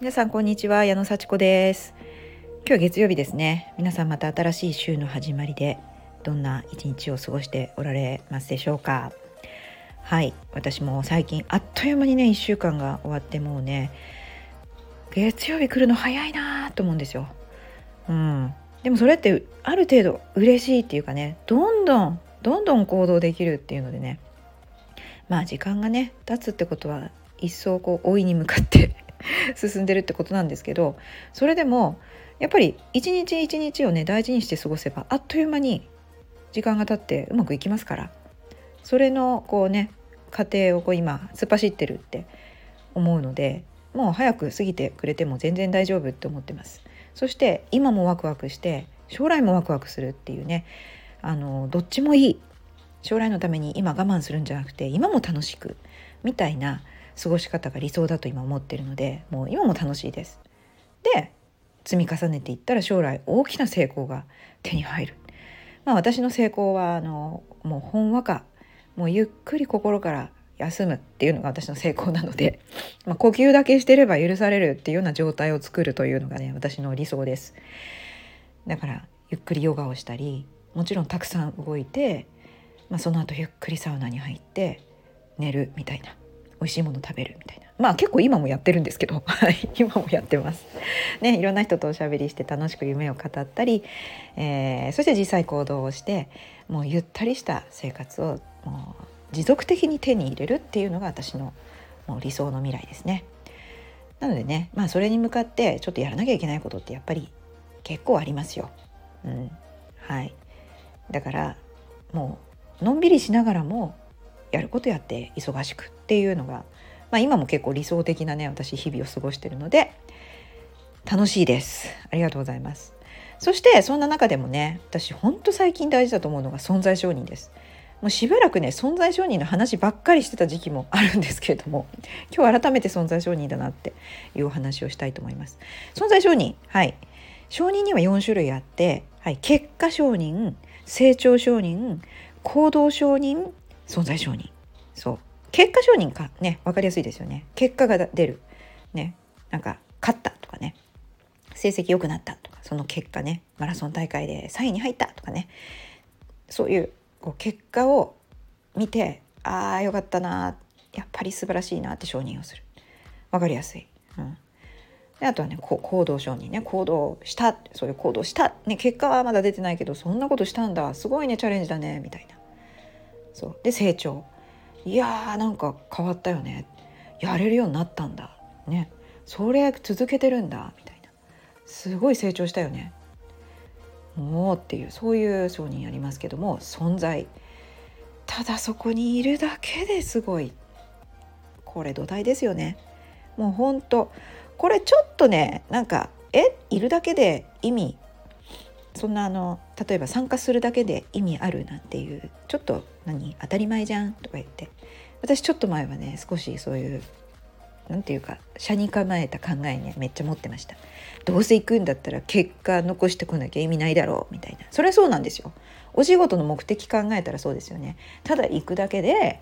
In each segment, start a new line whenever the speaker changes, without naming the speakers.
皆さんこんにちは矢野幸子です。今日は月曜日ですね。皆さんまた新しい週の始まりでどんな一日を過ごしておられますでしょうか。はい私も最近あっという間にね1週間が終わってもうね月曜日来るの早いなと思うんですよ。うん。でもそれってある程度嬉しいっていうかねどんどんどんどん行動できるっていうのでねまあ時間がね経つってことは一層こう老いに向かって 進んでるってことなんですけどそれでもやっぱり一日一日をね大事にして過ごせばあっという間に時間が経ってうまくいきますからそれのこうね過程をこう今突っ走ってるって思うのでもう早く過ぎてくれても全然大丈夫って思ってます。そして今もワクワクして将来もワクワクするっていうねあのどっちもいい。将来のために今我慢するんじゃなくて今も楽しくみたいな過ごし方が理想だと今思ってるのでもう今も楽しいです。で積み重ねていったら将来大きな成功が手に入る。まあ私の成功はあのもうほんわかもうゆっくり心から休むっていうのが私の成功なので、まあ、呼吸だけしてれば許されるっていうような状態を作るというのがね私の理想です。だからゆっくりヨガをしたりもちろんたくさん動いて、まあ、その後ゆっくりサウナに入って寝るみたいな美味しいもの食べるみたいなまあ結構今もやってるんですけど 今もやってます。ねいろんな人とおしゃべりして楽しく夢を語ったり、えー、そして実際行動をしてもうゆったりした生活をもう持続的に手に入れるっていうのが私のもう理想の未来ですね。なのでねまあそれに向かってちょっとやらなきゃいけないことってやっぱり結構ありますよ。うん、はいだからもうのんびりしながらもやることやって忙しくっていうのが、まあ、今も結構理想的なね私日々を過ごしてるので楽しいです。ありがとうございます。そしてそんな中でもね私ほんと最近大事だと思うのが存在承認です。もうしばらくね存在承認の話ばっかりしてた時期もあるんですけれども今日改めて存在承認だなっていうお話をしたいと思います。存在承認はい。承認には4種類あって、はい、結果承認成長承認行動承認存在承認。そう。結果承認か。ね分かりやすいですよね。結果が出る。ね。なんか勝ったとかね。成績良くなったとかその結果ね。マラソン大会で3位に入ったとかね。そういうこう結果を見てああよかったな。やっぱり素晴らしいなって承認をする。分かりやすい、うん、であとはね行動承認ね。行動した。そういう行動した、ね、結果はまだ出てないけどそんなことしたんだ。すごいねチャレンジだね。みたいな。そう。で成長。いやーなんか変わったよね。やれるようになったんだ。ね。それ続けてるんだ。みたいな。すごい成長したよね。もうっていうそういう承認ありますけども存在。ただそこにいるだけですごい。これ土台ですよね。もうほんとこれちょっとねなんかえ？いるだけで意味そんなあの例えば参加するだけで意味あるなんていうちょっと何当たり前じゃんとか言って。私ちょっと前はね少しそういう何て言うか車に構えた考えねめっちゃ持ってました。どうせ行くんだったら結果残してこなきゃ意味ないだろうみたいな。それはそうなんですよ。お仕事の目的考えたらそうですよね。ただ行くだけで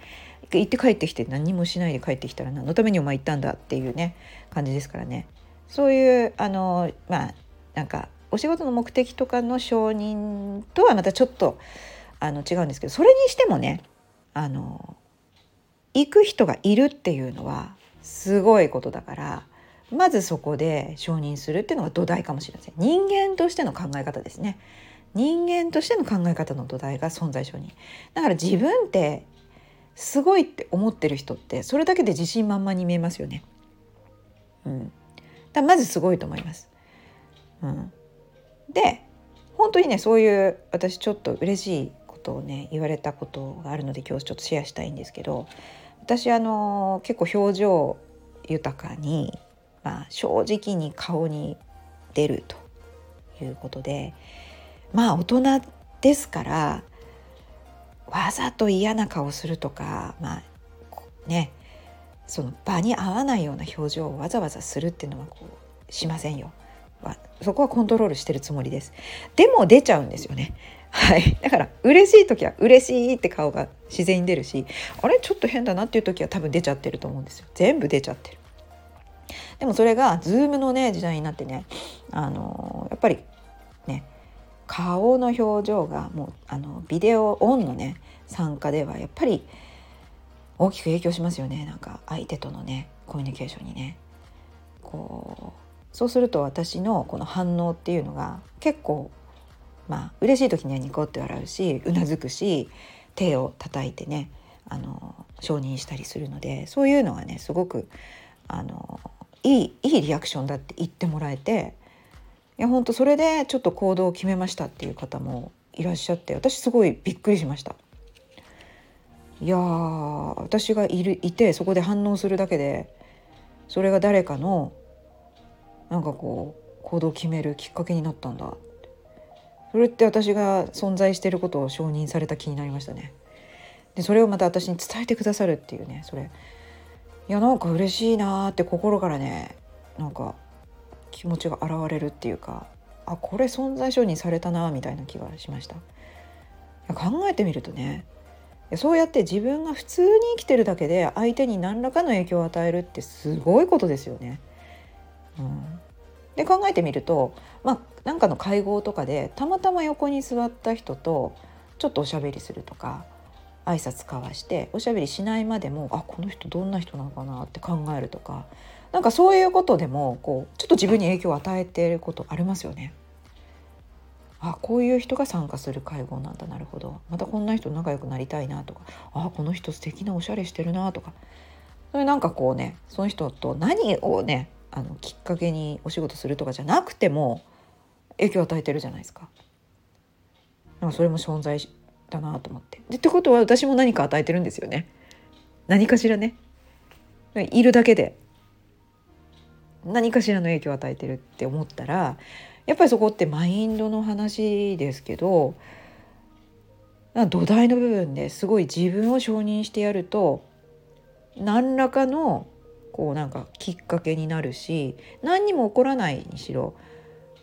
行って帰ってきて何もしないで帰ってきたら何のためにお前行ったんだっていうね感じですからね。そういうあのまあなんかお仕事の目的とかの承認とはまたちょっとあの違うんですけどそれにしてもねあの行く人がいるっていうのはすごいことだからまずそこで承認するっていうのが土台かもしれません。人間としての考え方ですね。人間としての考え方の土台が存在承認。だから自分ってすごいって思ってる人ってそれだけで自信満々に見えますよね。うん。だまずすごいと思います。うん。で本当にねそういう私ちょっと嬉しいことをね言われたことがあるので今日ちょっとシェアしたいんですけど私あの結構表情豊かに、まあ、正直に顔に出るということでまあ大人ですからわざと嫌な顔するとかまあねその場に合わないような表情をわざわざするっていうのはこうしませんよ。はそこはコントロールしてるつもりです。でも出ちゃうんですよね。はい。だから嬉しい時は嬉しいって顔が自然に出るし、あれ？ちょっと変だなっていう時は多分出ちゃってると思うんですよ。全部出ちゃってる。でもそれが Zoom のね時代になってねあのやっぱりね顔の表情がもうあのビデオオンのね参加ではやっぱり大きく影響しますよねなんか相手とのねコミュニケーションにね。こうそうすると私のこの反応っていうのが結構まあ嬉しい時にはニコって笑うしうなずくし手を叩いてねあの承認したりするのでそういうのがねすごくあのいいいいリアクションだって言ってもらえていや本当それでちょっと行動を決めましたっていう方もいらっしゃって私すごいびっくりしました。いや私がいるいてそこで反応するだけでそれが誰かのなんかこう行動を決めるきっかけになったんだそれって私が存在していることを承認された気になりましたね。でそれをまた私に伝えてくださるっていうねそれいやなんか嬉しいなって心からねなんか気持ちが現れるっていうかあこれ存在承認されたなみたいな気がしました考えてみるとねそうやって自分が普通に生きてるだけで相手に何らかの影響を与えるってすごいことですよね。うん、で考えてみるとまあなんかの会合とかでたまたま横に座った人とちょっとおしゃべりするとか挨拶交わしておしゃべりしないまでもあこの人どんな人なのかなって考えるとかなんかそういうことでもこうちょっと自分に影響を与えていることありますよね。あこういう人が参加する会合なんだ。なるほど。またこんな人仲良くなりたいなとかあこの人素敵なおしゃれしてるなとか。それなんかこうねその人と何をねあのきっかけにお仕事するとかじゃなくても影響を与えてるじゃないですか。なんかそれも存在だなと思って。でってことは私も何か与えてるんですよね。何かしらね。いるだけで何かしらの影響を与えてるって思ったらやっぱりそこってマインドの話ですけど土台の部分ですごい自分を承認してやると何らかのこうなんかきっかけになるし何にも起こらないにしろ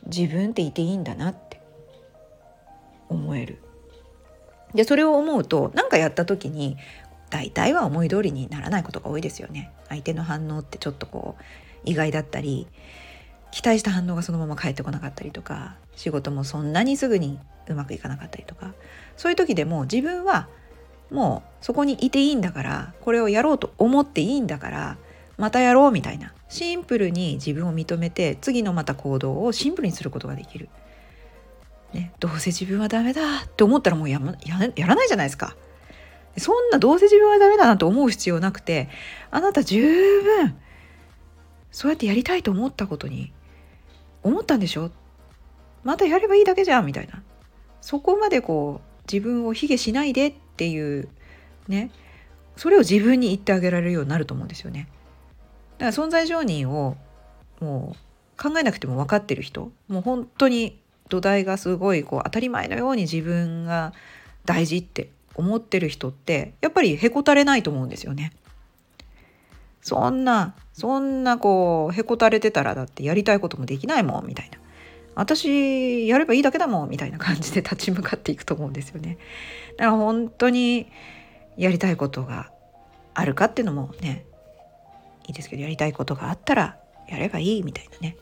自分っていていいんだなって思える。でそれを思うと何かやった時に大体は思い通りにならないことが多いですよね。相手の反応ってちょっとこう意外だったり期待した反応がそのまま返ってこなかったりとか仕事もそんなにすぐにうまくいかなかったりとかそういう時でも自分はもうそこにいていいんだからこれをやろうと思っていいんだからまたやろうみたいなシンプルに自分を認めて次のまた行動をシンプルにすることができる。ね、どうせ自分はダメだって思ったらもうやややらないじゃないですか。そんなどうせ自分はダメだなと思う必要なくてあなた十分そうやってやりたいと思ったことに思ったんでしょ？またやればいいだけじゃんみたいなそこまでこう自分を卑下しないでっていうねそれを自分に言ってあげられるようになると思うんですよね。だから存在承認をもう考えなくても分かってる人もう本当に土台がすごいこう当たり前のように自分が大事って思ってる人ってやっぱりへこたれないと思うんですよね。そんなそんなこうへこたれてたらだってやりたいこともできないもんみたいな私やればいいだけだもんみたいな感じで立ち向かっていくと思うんですよね。だから本当にやりたいことがあるかっていうのもねいいですけどやりたいことがあったらやればいいみたいなね。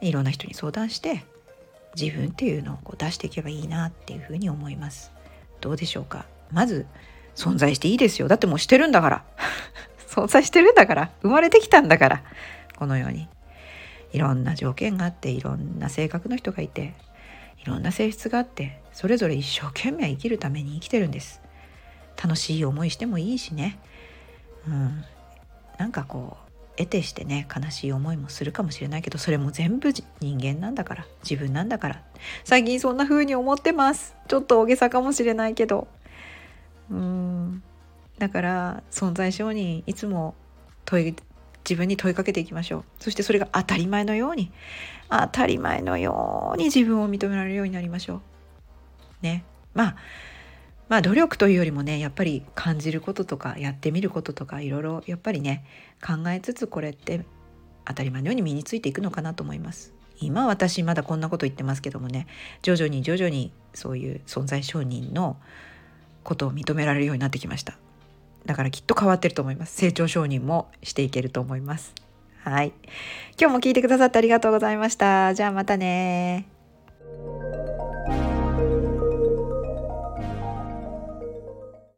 いろんな人に相談して自分っていうのをこう出していけばいいなっていうふうに思います。どうでしょうか？まず存在していいですよ。だってもうしてるんだから。存在してるんだから。生まれてきたんだから。このように。いろんな条件があっていろんな性格の人がいていろんな性質があってそれぞれ一生懸命生きるために生きてるんです。楽しい思いしてもいいしね。うん。なんかこう得てしてね悲しい思いもするかもしれないけどそれも全部人間なんだから自分なんだから。最近そんな風に思ってます。ちょっと大げさかもしれないけど。うーん。だから存在承認いつも問い自分に問いかけていきましょう。そしてそれが当たり前のように当たり前のように自分を認められるようになりましょう。ね。まあまあ努力というよりもねやっぱり感じることとかやってみることとかいろいろやっぱりね考えつつこれって当たり前のように身についていくのかなと思います。今私まだこんなこと言ってますけどもね徐々に徐々にそういう存在承認のことを認められるようになってきました。だからきっと変わってると思います。成長承認もしていけると思います。はい。今日も聞いてくださってありがとうございました。じゃあまたね